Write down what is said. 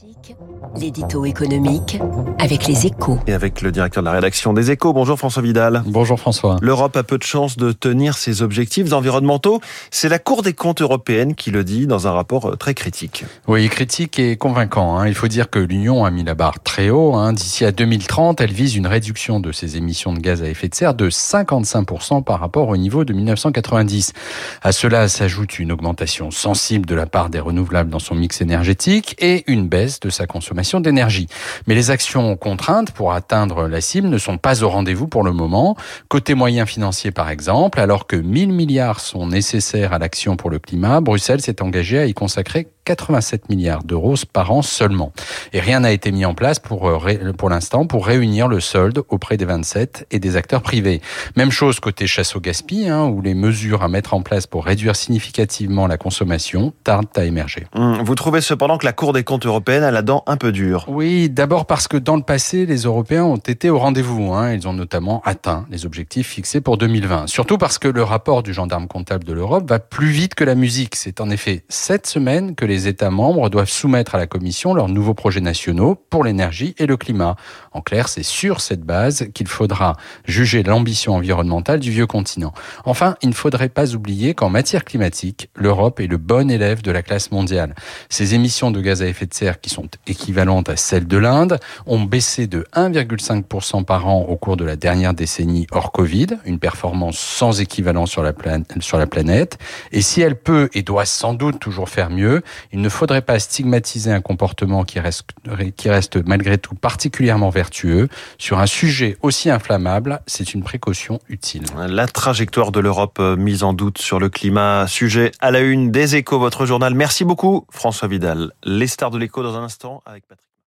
Classique, l'édito économique avec les échos. Et avec le directeur de la rédaction des échos. Bonjour François Vidal. Bonjour François. L'Europe a peu de chances de tenir ses objectifs environnementaux. C'est la Cour des comptes européenne qui le dit dans un rapport très critique. Oui, critique et convaincant. Hein. Il faut dire que l'Union a mis la barre très haut. Hein. D'ici à 2030, elle vise une réduction de ses émissions de gaz à effet de serre de 55% par rapport au niveau de 1990. À cela s'ajoute une augmentation sensible de la part des renouvelables dans son mix énergétique et une baisse de sa consommation d'énergie. Mais les actions contraintes pour atteindre la cible ne sont pas au rendez-vous pour le moment. Côté moyens financiers par exemple, alors que 1000 milliards sont nécessaires à l'action pour le climat, Bruxelles s'est engagée à y consacrer 87 milliards d'euros par an seulement. Et rien n'a été mis en place pour, euh, pour l'instant pour réunir le solde auprès des 27 et des acteurs privés. Même chose côté chasse au gaspillage, hein, où les mesures à mettre en place pour réduire significativement la consommation tardent à émerger. Hum, vous trouvez cependant que la Cour des comptes européenne a la dent un peu dure Oui, d'abord parce que dans le passé, les Européens ont été au rendez-vous. Hein. Ils ont notamment atteint les objectifs fixés pour 2020. Surtout parce que le rapport du gendarme comptable de l'Europe va plus vite que la musique. C'est en effet cette semaine que les États membres doivent soumettre à la Commission leurs nouveaux projets nationaux pour l'énergie et le climat. En clair, c'est sur cette base qu'il faudra juger l'ambition environnementale du vieux continent. Enfin, il ne faudrait pas oublier qu'en matière climatique, l'Europe est le bon élève de la classe mondiale. Ses émissions de gaz à effet de serre, qui sont équivalentes à celles de l'Inde, ont baissé de 1,5% par an au cours de la dernière décennie hors Covid, une performance sans équivalent sur la, sur la planète. Et si elle peut et doit sans doute toujours faire mieux, il ne faudrait pas stigmatiser un comportement qui reste, qui reste malgré tout particulièrement vertueux. Sur un sujet aussi inflammable, c'est une précaution utile. La trajectoire de l'Europe euh, mise en doute sur le climat, sujet à la une des échos, votre journal. Merci beaucoup François Vidal. Les stars de l'écho dans un instant avec Patrick.